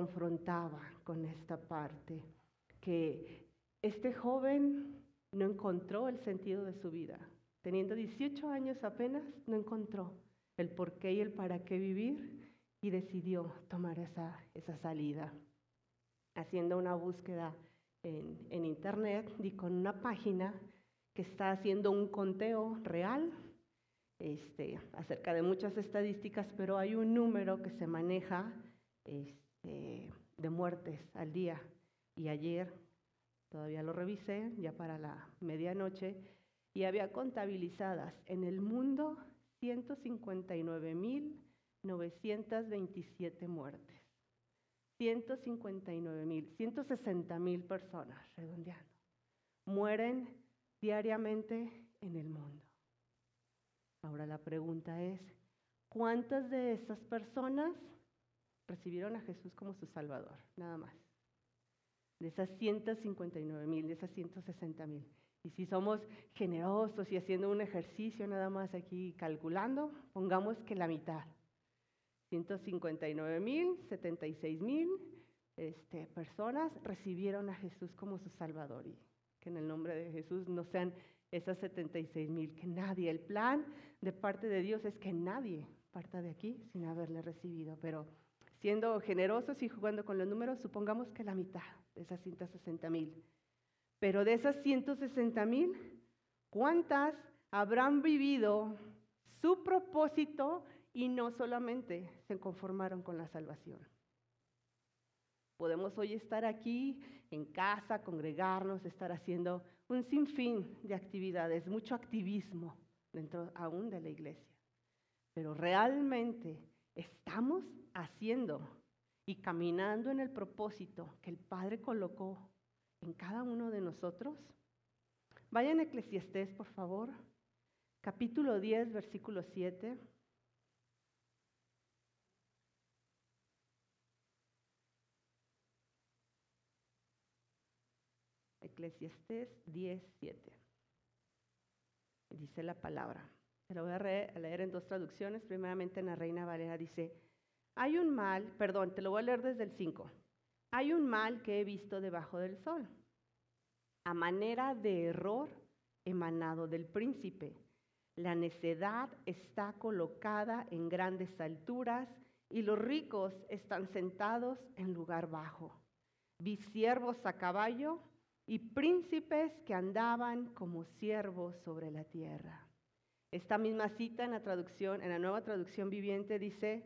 confrontaba con esta parte, que este joven no encontró el sentido de su vida. Teniendo 18 años apenas, no encontró el por qué y el para qué vivir y decidió tomar esa, esa salida. Haciendo una búsqueda en, en internet y con una página que está haciendo un conteo real este, acerca de muchas estadísticas, pero hay un número que se maneja este, de muertes al día. Y ayer todavía lo revisé, ya para la medianoche, y había contabilizadas en el mundo 159.927 muertes. 159.000, 160.000 personas, redondeando, mueren diariamente en el mundo. Ahora la pregunta es, ¿cuántas de esas personas recibieron a Jesús como su Salvador? Nada más. De esas 159 mil, de esas 160 mil. Y si somos generosos y haciendo un ejercicio nada más aquí calculando, pongamos que la mitad. 159 mil, 76 mil este, personas recibieron a Jesús como su Salvador. Y que en el nombre de Jesús no sean esas 76 mil, que nadie, el plan de parte de Dios es que nadie parta de aquí sin haberle recibido, pero siendo generosos y jugando con los números, supongamos que la mitad de esas 160 mil. Pero de esas 160 mil, ¿cuántas habrán vivido su propósito y no solamente se conformaron con la salvación? Podemos hoy estar aquí en casa, congregarnos, estar haciendo un sinfín de actividades, mucho activismo dentro aún de la iglesia. Pero realmente estamos haciendo y caminando en el propósito que el Padre colocó en cada uno de nosotros. Vayan a Eclesiastés, por favor, capítulo 10, versículo 7. Eclesiastés 10, 7. Dice la palabra. Lo voy a leer en dos traducciones. Primeramente en la Reina Valera dice, hay un mal, perdón, te lo voy a leer desde el 5. Hay un mal que he visto debajo del sol, a manera de error emanado del príncipe. La necedad está colocada en grandes alturas y los ricos están sentados en lugar bajo. Vi siervos a caballo y príncipes que andaban como siervos sobre la tierra. Esta misma cita en la traducción, en la nueva traducción viviente dice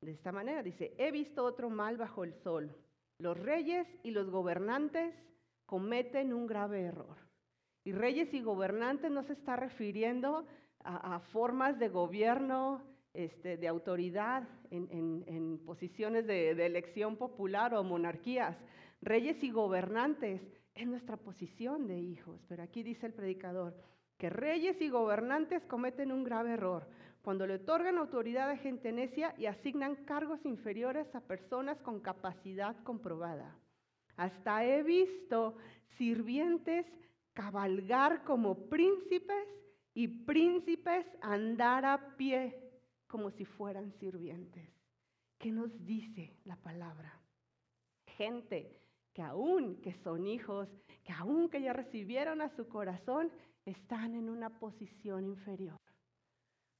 de esta manera, dice, he visto otro mal bajo el sol. Los reyes y los gobernantes cometen un grave error. Y reyes y gobernantes no se está refiriendo a, formas de gobierno, este, de autoridad en, posiciones de, de elección popular o monarquías. Reyes y gobernantes es nuestra posición de hijos. Pero aquí dice el predicador que reyes y gobernantes cometen un grave error cuando le otorgan autoridad a gente necia y asignan cargos inferiores a personas con capacidad comprobada. Hasta he visto sirvientes cabalgar como príncipes y príncipes andar a pie como si fueran sirvientes. ¿Qué nos dice la palabra? Gente que aún que son hijos, que aún que ya recibieron a su corazón, están en una posición inferior.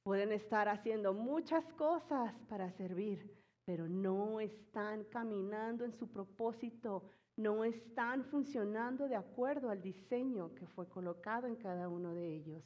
Pueden estar haciendo muchas cosas para servir, pero no están caminando en su propósito, no están funcionando de acuerdo al diseño que fue colocado en cada uno de ellos.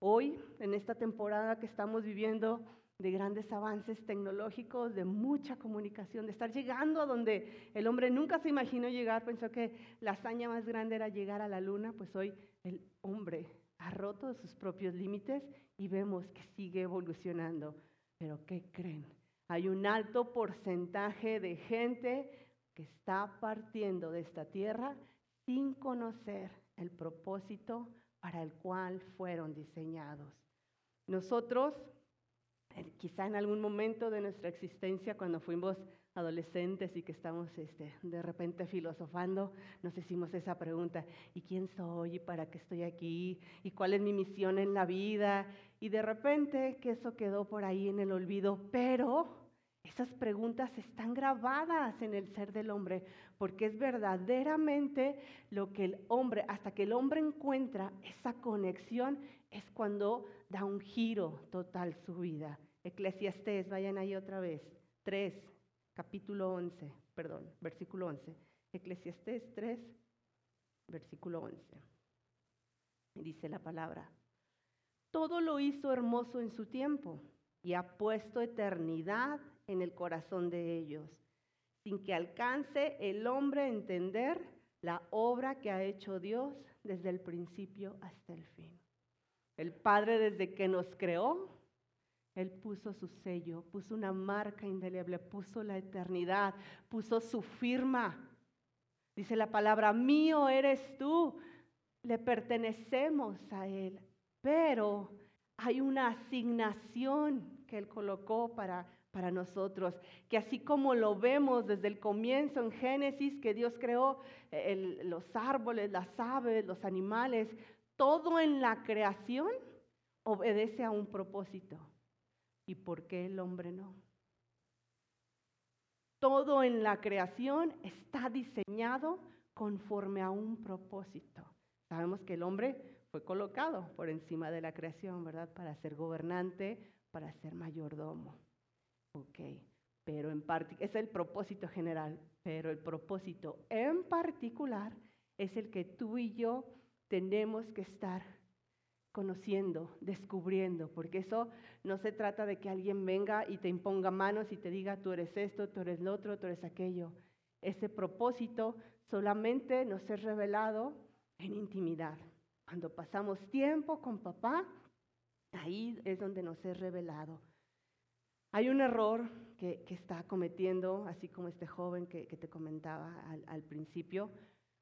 Hoy, en esta temporada que estamos viviendo, de grandes avances tecnológicos, de mucha comunicación, de estar llegando a donde el hombre nunca se imaginó llegar, pensó que la hazaña más grande era llegar a la luna, pues hoy el hombre ha roto sus propios límites y vemos que sigue evolucionando. Pero ¿qué creen? Hay un alto porcentaje de gente que está partiendo de esta tierra sin conocer el propósito para el cual fueron diseñados. Nosotros quizá en algún momento de nuestra existencia, cuando fuimos adolescentes y que estamos este, de repente filosofando, nos hicimos esa pregunta, ¿y quién soy? ¿Y para qué estoy aquí? ¿Y cuál es mi misión en la vida? Y de repente que eso quedó por ahí en el olvido, pero Esas preguntas están grabadas en el ser del hombre, porque es verdaderamente lo que el hombre, hasta que el hombre encuentra esa conexión, es cuando da un giro total su vida. Eclesiastés, vayan ahí otra vez, 3, capítulo 11, perdón, versículo 11. Eclesiastés 3, versículo 11. Dice la palabra, todo lo hizo hermoso en su tiempo y ha puesto eternidad en el corazón de ellos, sin que alcance el hombre a entender la obra que ha hecho Dios desde el principio hasta el fin. El Padre desde que nos creó, Él puso su sello, puso una marca indeleble, puso la eternidad, puso su firma. Dice la palabra, mío eres tú, le pertenecemos a Él, pero hay una asignación que Él colocó para para nosotros, que así como lo vemos desde el comienzo en Génesis, que Dios creó eh, los árboles, las aves, los animales, todo en la creación obedece a un propósito. ¿Y por qué el hombre no? Todo en la creación está diseñado conforme a un propósito. Sabemos que el hombre fue colocado por encima de la creación, ¿verdad? Para ser gobernante, para ser mayordomo. Ok, pero en parte, es el propósito general, pero el propósito en particular es el que tú y yo tenemos que estar conociendo, descubriendo, porque eso no se trata de que alguien venga y te imponga manos y te diga, tú eres esto, tú eres lo otro, tú eres aquello. Ese propósito solamente nos es revelado en intimidad. Cuando pasamos tiempo con papá, ahí es donde nos es revelado. Hay un error que, está cometiendo, así como este joven que, te comentaba al, principio,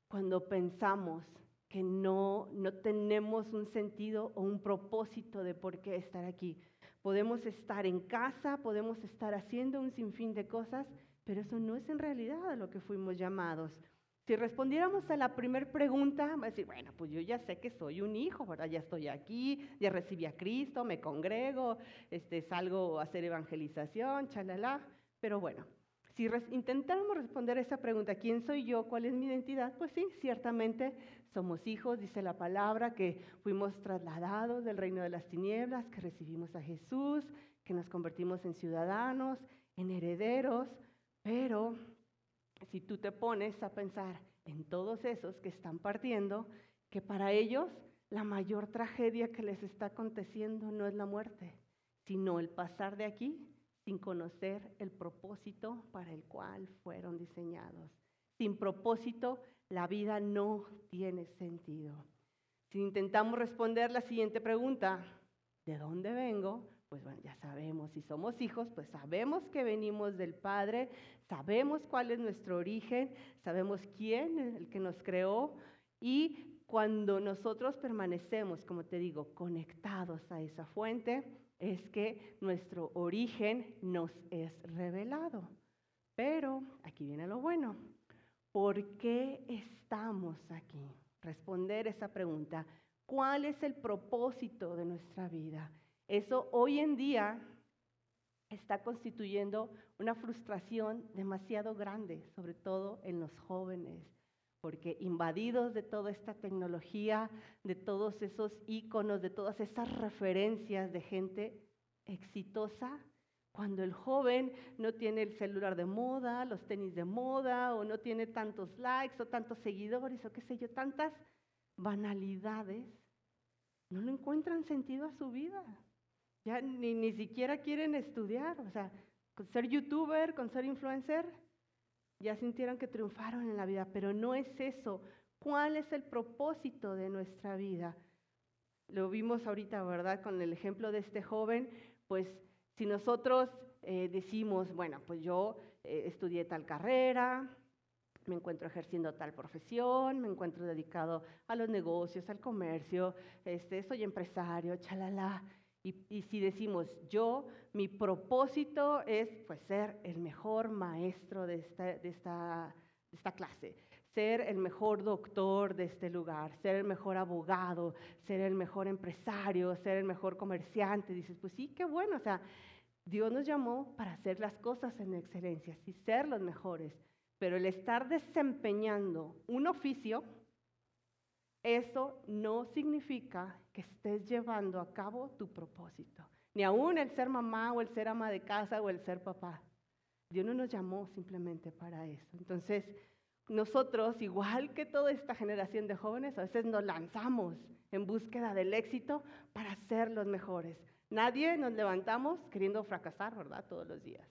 cuando pensamos que no, no tenemos un sentido o un propósito de por qué estar aquí. Podemos estar en casa, podemos estar haciendo un sinfín de cosas, pero eso no es en realidad a lo que fuimos llamados. Si respondiéramos a la primera pregunta, va a decir, bueno, pues yo ya sé que soy un hijo, ¿verdad? Ya estoy aquí, ya recibí a Cristo, me congrego, este, salgo a hacer evangelización, chalala. Pero bueno, si intentáramos responder esa pregunta, ¿quién soy yo? ¿Cuál es mi identidad? Pues sí, ciertamente somos hijos, dice la palabra, que fuimos trasladados del reino de las tinieblas, que recibimos a Jesús, que nos convertimos en ciudadanos, en herederos, pero si tú te pones a pensar en todos esos que están partiendo, que para ellos la mayor tragedia que les está aconteciendo no es la muerte, sino el pasar de aquí sin conocer el propósito para el cual fueron diseñados. Sin propósito, la vida no tiene sentido. Si intentamos responder la siguiente pregunta, ¿de dónde vengo? pues bueno, ya sabemos, si somos hijos, pues sabemos que venimos del Padre, sabemos cuál es nuestro origen, sabemos quién es el que nos creó y cuando nosotros permanecemos, como te digo, conectados a esa fuente, es que nuestro origen nos es revelado. Pero aquí viene lo bueno. ¿Por qué estamos aquí? Responder esa pregunta. ¿Cuál es el propósito de nuestra vida? Eso hoy en día está constituyendo una frustración demasiado grande, sobre todo en los jóvenes, porque invadidos de toda esta tecnología, de todos esos iconos, de todas esas referencias de gente exitosa, cuando el joven no tiene el celular de moda, los tenis de moda, o no tiene tantos likes o tantos seguidores, o qué sé yo, tantas banalidades, no le encuentran sentido a su vida. Ya ni, ni siquiera quieren estudiar, o sea, con ser youtuber, con ser influencer, ya sintieron que triunfaron en la vida, pero no es eso. ¿Cuál es el propósito de nuestra vida? Lo vimos ahorita, ¿verdad? Con el ejemplo de este joven, pues si nosotros eh, decimos, bueno, pues yo eh, estudié tal carrera, me encuentro ejerciendo tal profesión, me encuentro dedicado a los negocios, al comercio, este, soy empresario, chalala, y, si decimos, yo, mi propósito es pues, ser el mejor maestro de esta, clase, ser el mejor doctor de este lugar, ser el mejor abogado, ser el mejor empresario, ser el mejor comerciante. Dices, pues sí, qué bueno, o sea, Dios nos llamó para hacer las cosas en excelencia y ser los mejores, pero el estar desempeñando un oficio, eso no significa que estés llevando a cabo tu propósito, ni aún el ser mamá o el ser ama de casa o el ser papá. Dios no nos llamó simplemente para eso. Entonces, nosotros, igual que toda esta generación de jóvenes, a veces nos lanzamos en búsqueda del éxito para ser los mejores. Nadie nos levantamos queriendo fracasar, ¿verdad? Todos los días.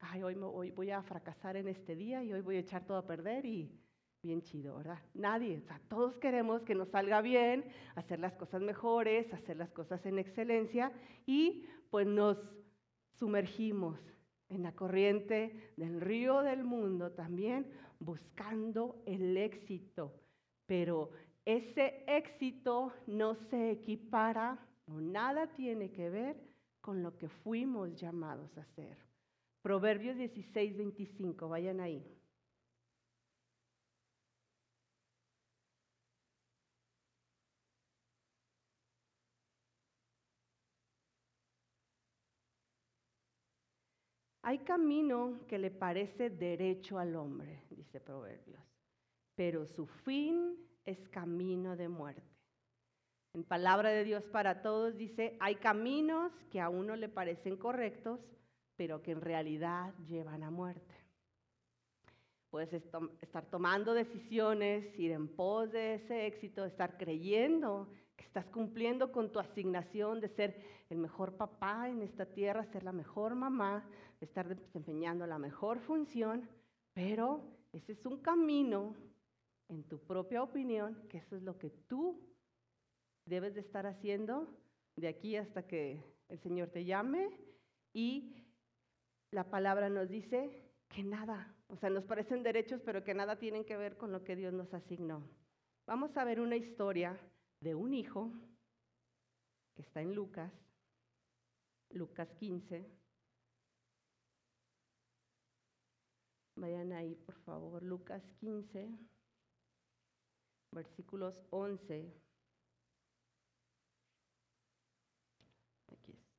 Ay, hoy, hoy voy a fracasar en este día y hoy voy a echar todo a perder y bien chido, ¿verdad? Nadie, o sea, todos queremos que nos salga bien, hacer las cosas mejores, hacer las cosas en excelencia y pues nos sumergimos en la corriente del río del mundo también buscando el éxito, pero ese éxito no se equipara o nada tiene que ver con lo que fuimos llamados a hacer. Proverbios 16, 25, vayan ahí. Hay camino que le parece derecho al hombre, dice Proverbios, pero su fin es camino de muerte. En palabra de Dios para todos dice, hay caminos que a uno le parecen correctos, pero que en realidad llevan a muerte. Puedes estar tomando decisiones, ir en pos de ese éxito, estar creyendo que estás cumpliendo con tu asignación de ser el mejor papá en esta tierra, ser la mejor mamá, estar desempeñando la mejor función, pero ese es un camino, en tu propia opinión, que eso es lo que tú debes de estar haciendo de aquí hasta que el Señor te llame y la palabra nos dice que nada, o sea, nos parecen derechos, pero que nada tienen que ver con lo que Dios nos asignó. Vamos a ver una historia de un hijo que está en Lucas, Lucas 15. Vayan ahí, por favor, Lucas 15, versículos 11. Aquí está.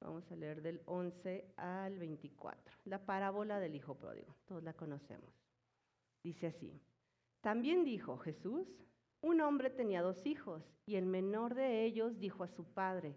Vamos a leer del 11 al 24. La parábola del hijo pródigo, todos la conocemos. Dice así. También dijo Jesús, un hombre tenía dos hijos y el menor de ellos dijo a su padre,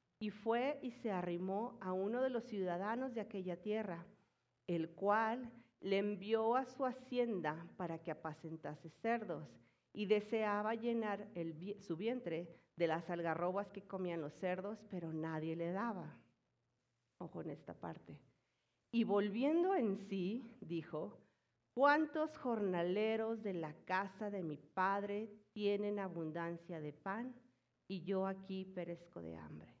y fue y se arrimó a uno de los ciudadanos de aquella tierra, el cual le envió a su hacienda para que apacentase cerdos, y deseaba llenar su vientre de las algarrobas que comían los cerdos, pero nadie le daba. Ojo en esta parte. Y volviendo en sí, dijo, ¿cuántos jornaleros de la casa de mi padre tienen abundancia de pan y yo aquí perezco de hambre?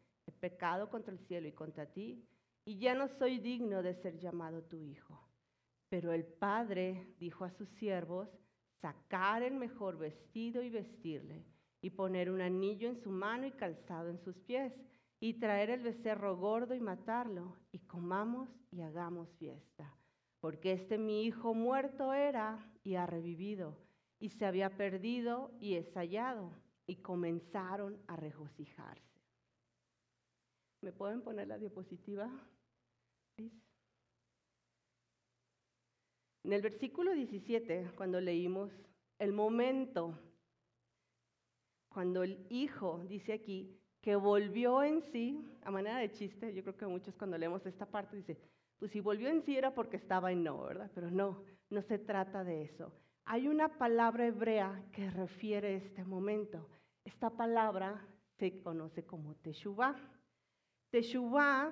he pecado contra el cielo y contra ti, y ya no soy digno de ser llamado tu hijo. Pero el padre dijo a sus siervos, sacar el mejor vestido y vestirle, y poner un anillo en su mano y calzado en sus pies, y traer el becerro gordo y matarlo, y comamos y hagamos fiesta. Porque este mi hijo muerto era y ha revivido, y se había perdido y es hallado, y comenzaron a regocijarse. ¿Me pueden poner la diapositiva? En el versículo 17, cuando leímos el momento, cuando el hijo dice aquí, que volvió en sí, a manera de chiste, yo creo que muchos cuando leemos esta parte dicen, pues si volvió en sí era porque estaba en no, ¿verdad? Pero no, no se trata de eso. Hay una palabra hebrea que refiere este momento. Esta palabra se conoce como Teshuvah. Teshuvah,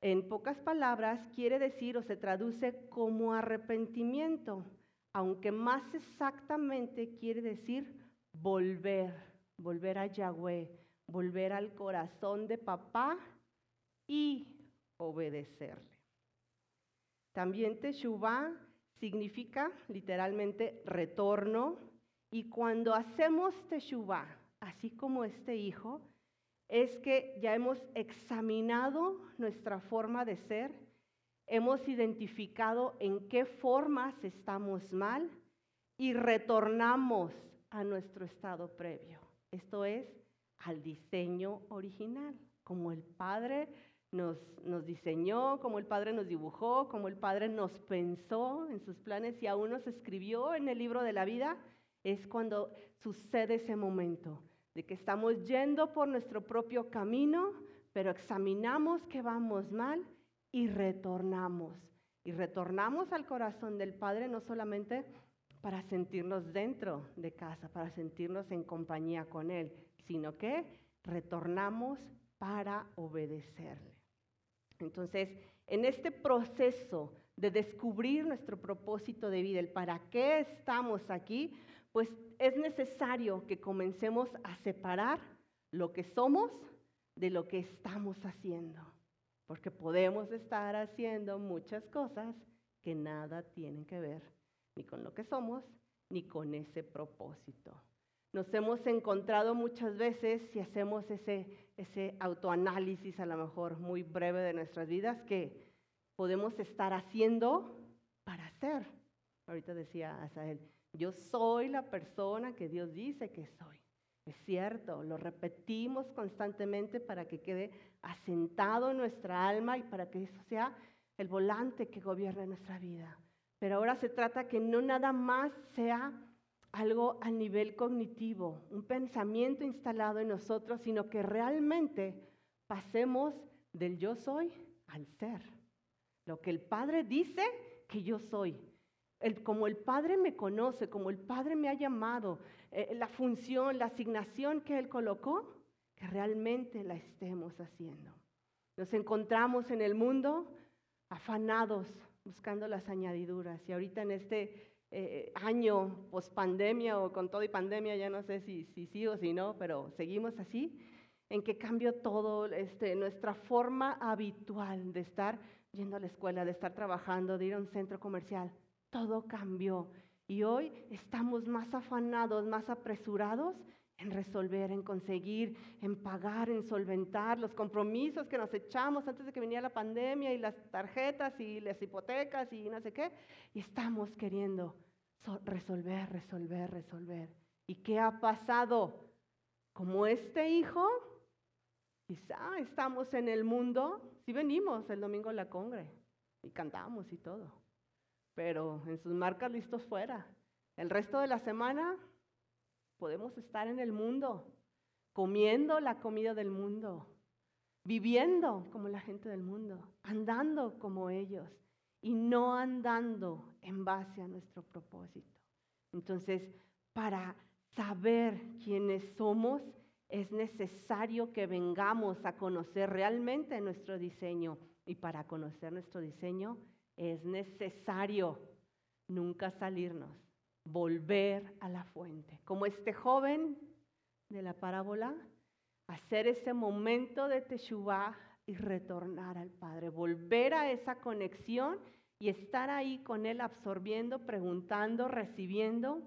en pocas palabras, quiere decir o se traduce como arrepentimiento, aunque más exactamente quiere decir volver, volver a Yahweh, volver al corazón de papá y obedecerle. También Teshuvah significa literalmente retorno y cuando hacemos Teshuvah, así como este hijo, es que ya hemos examinado nuestra forma de ser, hemos identificado en qué formas estamos mal y retornamos a nuestro estado previo. Esto es al diseño original, como el Padre nos, diseñó, como el Padre nos dibujó, como el Padre nos pensó en sus planes y aún nos escribió en el libro de la vida, es cuando sucede ese momento de que estamos yendo por nuestro propio camino, pero examinamos que vamos mal y retornamos. Y retornamos al corazón del Padre no solamente para sentirnos dentro de casa, para sentirnos en compañía con Él, sino que retornamos para obedecerle. Entonces, en este proceso de descubrir nuestro propósito de vida, el para qué estamos aquí, pues es necesario que comencemos a separar lo que somos de lo que estamos haciendo, porque podemos estar haciendo muchas cosas que nada tienen que ver ni con lo que somos, ni con ese propósito. Nos hemos encontrado muchas veces, si hacemos ese, ese autoanálisis a lo mejor muy breve de nuestras vidas, que podemos estar haciendo para ser. Ahorita decía Asael, yo soy la persona que Dios dice que soy. Es cierto, lo repetimos constantemente para que quede asentado en nuestra alma y para que eso sea el volante que gobierne nuestra vida. Pero ahora se trata que no nada más sea algo a nivel cognitivo, un pensamiento instalado en nosotros, sino que realmente pasemos del yo soy al ser. Lo que el Padre dice que yo soy. Como el Padre me conoce, como el Padre me ha llamado, eh, la función, la asignación que Él colocó, que realmente la estemos haciendo. Nos encontramos en el mundo afanados, buscando las añadiduras. Y ahorita en este eh, año post pandemia o con todo y pandemia, ya no sé si, si sí o si no, pero seguimos así, en que cambió todo este, nuestra forma habitual de estar yendo a la escuela, de estar trabajando, de ir a un centro comercial. Todo cambió. Y hoy estamos más afanados, más apresurados en resolver, en conseguir, en pagar, en solventar los compromisos que nos echamos antes de que viniera la pandemia y las tarjetas y las hipotecas y no sé qué. Y estamos queriendo resolver, resolver, resolver. ¿Y qué ha pasado? Como este hijo, quizá estamos en el mundo, sí venimos el domingo a la congre y cantamos y todo, pero en sus marcas listos fuera. El resto de la semana Podemos estar en el mundo, comiendo la comida del mundo, viviendo como la gente del mundo, andando como ellos y no andando en base a nuestro propósito. Entonces, para saber quiénes somos, es necesario que vengamos a conocer realmente nuestro diseño. Y para conocer nuestro diseño es necesario nunca salirnos volver a la fuente. Como este joven de la parábola, hacer ese momento de Teshuvah y retornar al Padre, volver a esa conexión y estar ahí con Él absorbiendo, preguntando, recibiendo,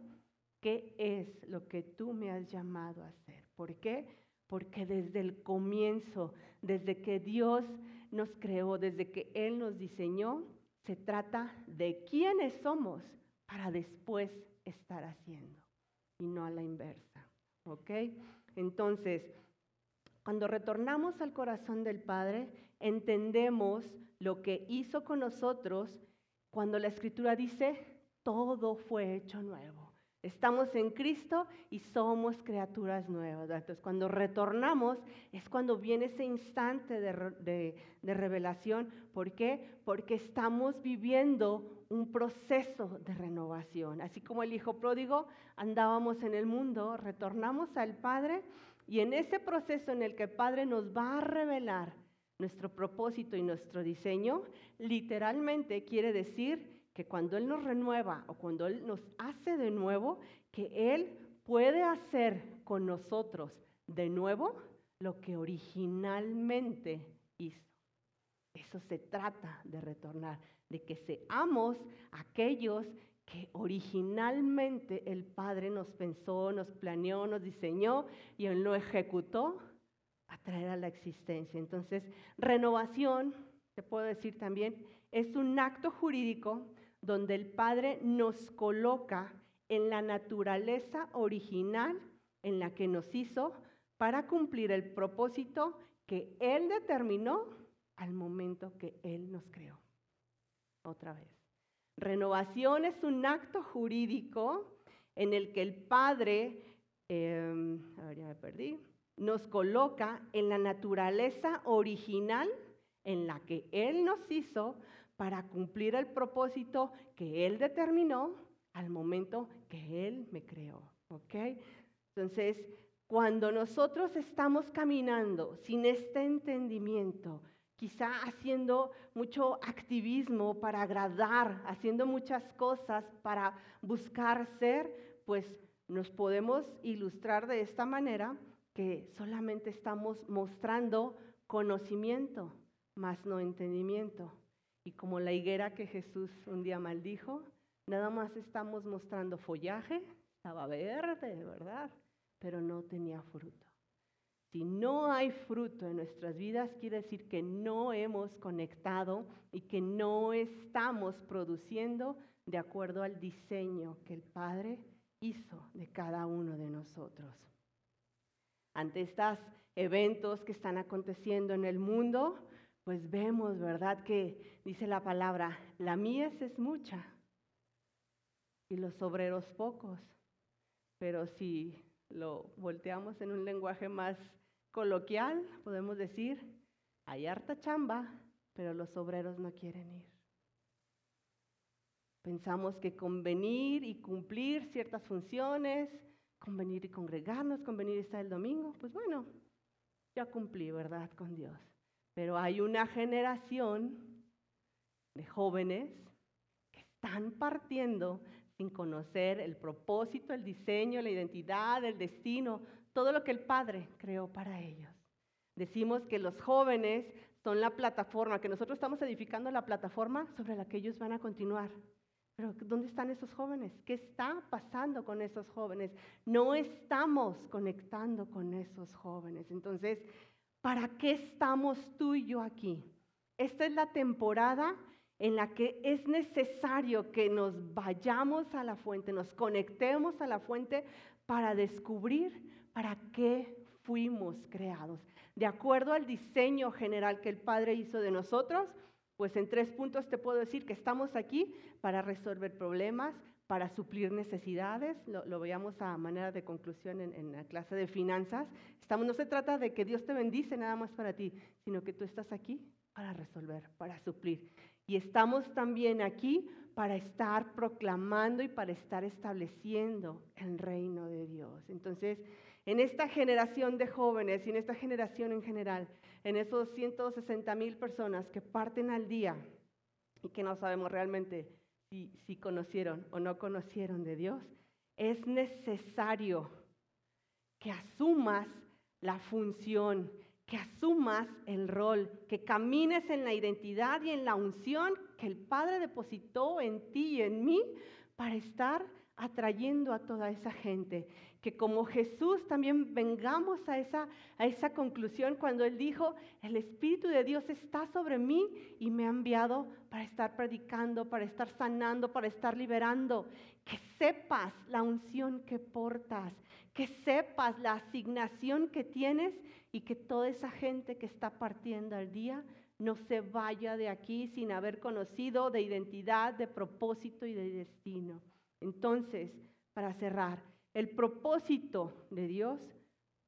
¿qué es lo que tú me has llamado a hacer? ¿Por qué? Porque desde el comienzo, desde que Dios nos creó, desde que Él nos diseñó, se trata de quiénes somos para después estar haciendo y no a la inversa. ¿Ok? Entonces, cuando retornamos al corazón del Padre, entendemos lo que hizo con nosotros cuando la Escritura dice, todo fue hecho nuevo. Estamos en Cristo y somos criaturas nuevas. Entonces, cuando retornamos es cuando viene ese instante de, de, revelación. ¿Por qué? Porque estamos viviendo un proceso de renovación. Así como el Hijo pródigo andábamos en el mundo, retornamos al Padre y en ese proceso en el que el Padre nos va a revelar nuestro propósito y nuestro diseño, literalmente quiere decir que cuando Él nos renueva o cuando Él nos hace de nuevo, que Él puede hacer con nosotros de nuevo lo que originalmente hizo. Eso se trata de retornar, de que seamos aquellos que originalmente el Padre nos pensó, nos planeó, nos diseñó y Él lo ejecutó a traer a la existencia. Entonces, renovación, te puedo decir también, es un acto jurídico donde el Padre nos coloca en la naturaleza original en la que nos hizo para cumplir el propósito que Él determinó al momento que Él nos creó. Otra vez. Renovación es un acto jurídico en el que el Padre, em, a ver, ya me perdí, nos coloca en la naturaleza original en la que Él nos hizo para cumplir el propósito que Él determinó al momento que Él me creó. ¿Ok? Entonces, cuando nosotros estamos caminando sin este entendimiento, quizá haciendo mucho activismo para agradar, haciendo muchas cosas para buscar ser, pues nos podemos ilustrar de esta manera que solamente estamos mostrando conocimiento, más no entendimiento. Y como la higuera que Jesús un día maldijo, nada más estamos mostrando follaje, estaba verde, ¿verdad? Pero no tenía fruto. Si no hay fruto en nuestras vidas, quiere decir que no hemos conectado y que no estamos produciendo de acuerdo al diseño que el Padre hizo de cada uno de nosotros. Ante estos eventos que están aconteciendo en el mundo, pues vemos, ¿verdad? Que dice la palabra, la mies es mucha y los obreros pocos. Pero si lo volteamos en un lenguaje más coloquial, podemos decir, hay harta chamba, pero los obreros no quieren ir. Pensamos que convenir y cumplir ciertas funciones, convenir y congregarnos, convenir y estar el domingo, pues bueno, ya cumplí, ¿verdad? Con Dios. Pero hay una generación de jóvenes que están partiendo sin conocer el propósito, el diseño, la identidad, el destino, todo lo que el Padre creó para ellos. Decimos que los jóvenes son la plataforma, que nosotros estamos edificando la plataforma sobre la que ellos van a continuar. Pero ¿dónde están esos jóvenes? ¿Qué está pasando con esos jóvenes? No estamos conectando con esos jóvenes. Entonces, ¿Para qué estamos tú y yo aquí? Esta es la temporada en la que es necesario que nos vayamos a la fuente, nos conectemos a la fuente para descubrir para qué fuimos creados. De acuerdo al diseño general que el Padre hizo de nosotros, pues en tres puntos te puedo decir que estamos aquí para resolver problemas, para suplir necesidades, lo, veíamos a manera de conclusión en, la clase de finanzas. Estamos, no se trata de que Dios te bendice nada más para ti, sino que tú estás aquí para resolver, para suplir. Y estamos también aquí para estar proclamando y para estar estableciendo el reino de Dios. Entonces, en esta generación de jóvenes y en esta generación en general, en esos 160 mil personas que parten al día y que no sabemos realmente si, conocieron o no conocieron de Dios, es necesario que asumas la función, que asumas el rol, que camines en la identidad y en la unción que el Padre depositó en ti y en mí para estar atrayendo a toda esa gente. Que como Jesús también vengamos a esa, a esa conclusión cuando Él dijo, el Espíritu de Dios está sobre mí y me ha enviado para estar predicando, para estar sanando, para estar liberando. Que sepas la unción que portas, que sepas la asignación que tienes y que toda esa gente que está partiendo al día no se vaya de aquí sin haber conocido de identidad, de propósito y de destino. Entonces, para cerrar, el propósito de Dios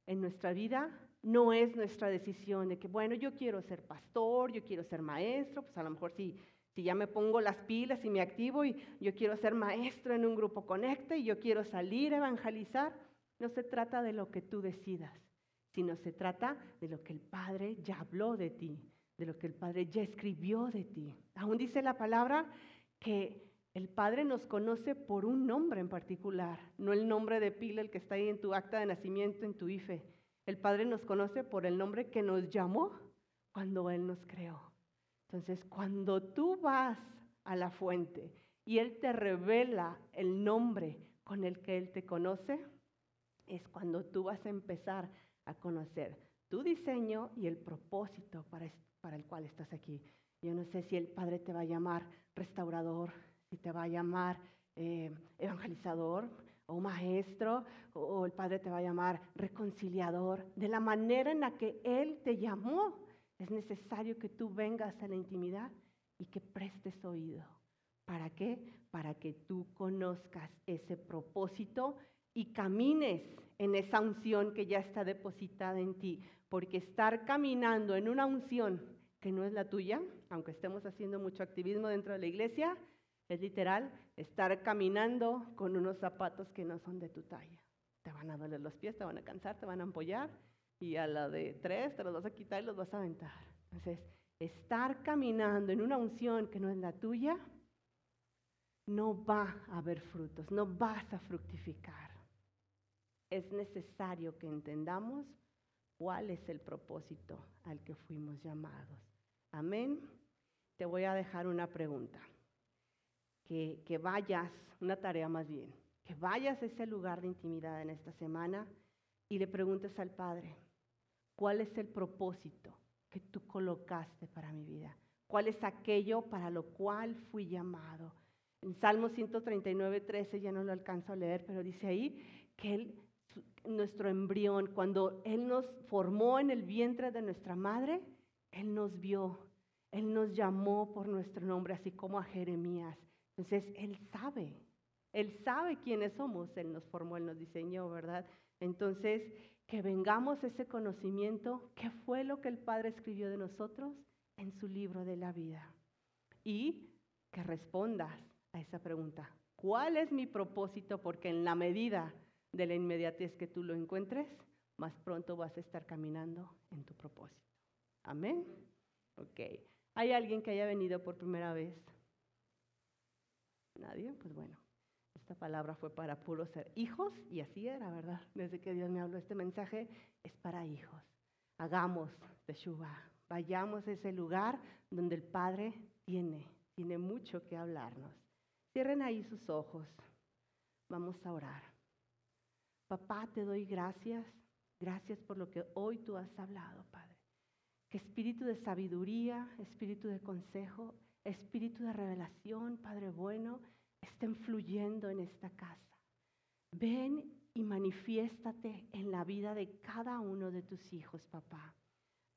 en nuestra vida no es nuestra decisión de que, bueno, yo quiero ser pastor, yo quiero ser maestro, pues a lo mejor si, si ya me pongo las pilas y me activo y yo quiero ser maestro en un grupo conecte y yo quiero salir a evangelizar, no se trata de lo que tú decidas, sino se trata de lo que el Padre ya habló de ti, de lo que el Padre ya escribió de ti. Aún dice la palabra que el Padre nos conoce por un nombre en particular, no el nombre de pila, el que está ahí en tu acta de nacimiento, en tu IFE. El Padre nos conoce por el nombre que nos llamó cuando Él nos creó. Entonces, cuando tú vas a la fuente y Él te revela el nombre con el que Él te conoce, es cuando tú vas a empezar a conocer tu diseño y el propósito para, para el cual estás aquí. Yo no sé si el Padre te va a llamar restaurador, si te va a llamar eh, evangelizador o maestro, o el Padre te va a llamar reconciliador. De la manera en la que Él te llamó, es necesario que tú vengas a la intimidad y que prestes oído. ¿Para qué? Para que tú conozcas ese propósito y camines en esa unción que ya está depositada en ti. Porque estar caminando en una unción que no es la tuya, aunque estemos haciendo mucho activismo dentro de la iglesia, es literal estar caminando con unos zapatos que no son de tu talla. Te van a doler los pies, te van a cansar, te van a ampollar y a la de tres te los vas a quitar y los vas a aventar. Entonces, estar caminando en una unción que no es la tuya, no va a haber frutos, no vas a fructificar. Es necesario que entendamos cuál es el propósito al que fuimos llamados. Amén. Te voy a dejar una pregunta que, vayas, una tarea más bien, que vayas a ese lugar de intimidad en esta semana y le preguntes al Padre, ¿cuál es el propósito que tú colocaste para mi vida? ¿Cuál es aquello para lo cual fui llamado? En Salmo 139, 13, ya no lo alcanzo a leer, pero dice ahí que él, nuestro embrión, cuando Él nos formó en el vientre de nuestra madre, Él nos vio, Él nos llamó por nuestro nombre, así como a Jeremías. Entonces, Él sabe, Él sabe quiénes somos, Él nos formó, Él nos diseñó, ¿verdad? Entonces, que vengamos ese conocimiento, ¿qué fue lo que el Padre escribió de nosotros en su libro de la vida? Y que respondas a esa pregunta, ¿cuál es mi propósito? Porque en la medida de la inmediatez que tú lo encuentres, más pronto vas a estar caminando en tu propósito. Amén. Ok. ¿Hay alguien que haya venido por primera vez Nadie, pues bueno, esta palabra fue para puros ser hijos y así era, ¿verdad? Desde que Dios me habló este mensaje, es para hijos. Hagamos Teshuva, vayamos a ese lugar donde el Padre tiene, tiene mucho que hablarnos. Cierren ahí sus ojos, vamos a orar. Papá, te doy gracias, gracias por lo que hoy tú has hablado, Padre. Que espíritu de sabiduría, espíritu de consejo, Espíritu de revelación, Padre bueno, estén fluyendo en esta casa. Ven y manifiéstate en la vida de cada uno de tus hijos, papá.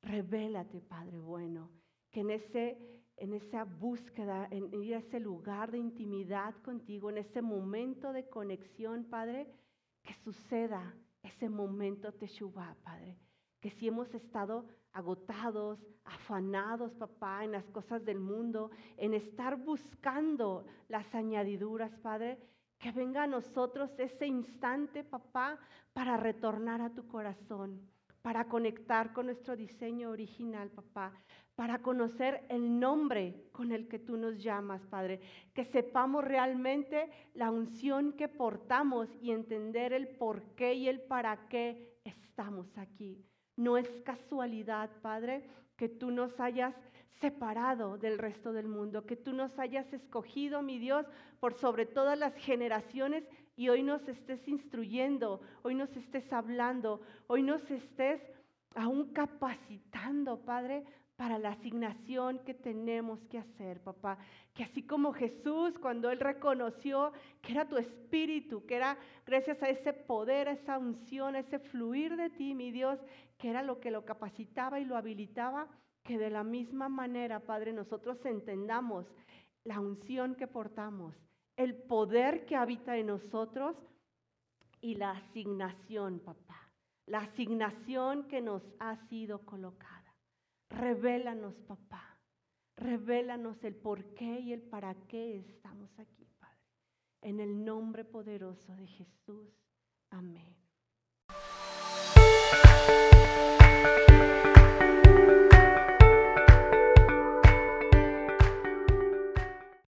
Revélate, Padre bueno, que en, ese, en esa búsqueda, en ir a ese lugar de intimidad contigo, en ese momento de conexión, Padre, que suceda ese momento Teshuvah, Padre. Que si hemos estado agotados, afanados, papá, en las cosas del mundo, en estar buscando las añadiduras, Padre, que venga a nosotros ese instante, papá, para retornar a tu corazón, para conectar con nuestro diseño original, papá, para conocer el nombre con el que tú nos llamas, Padre, que sepamos realmente la unción que portamos y entender el por qué y el para qué estamos aquí. No es casualidad, Padre, que tú nos hayas separado del resto del mundo, que tú nos hayas escogido, mi Dios, por sobre todas las generaciones y hoy nos estés instruyendo, hoy nos estés hablando, hoy nos estés aún capacitando, Padre, para la asignación que tenemos que hacer, papá. Que así como Jesús, cuando Él reconoció que era tu espíritu, que era gracias a ese poder, a esa unción, a ese fluir de ti, mi Dios, que era lo que lo capacitaba y lo habilitaba, que de la misma manera, Padre, nosotros entendamos la unción que portamos, el poder que habita en nosotros y la asignación, papá. La asignación que nos ha sido colocada. Revélanos, papá. Revélanos el por qué y el para qué estamos aquí, Padre. En el nombre poderoso de Jesús. Amén.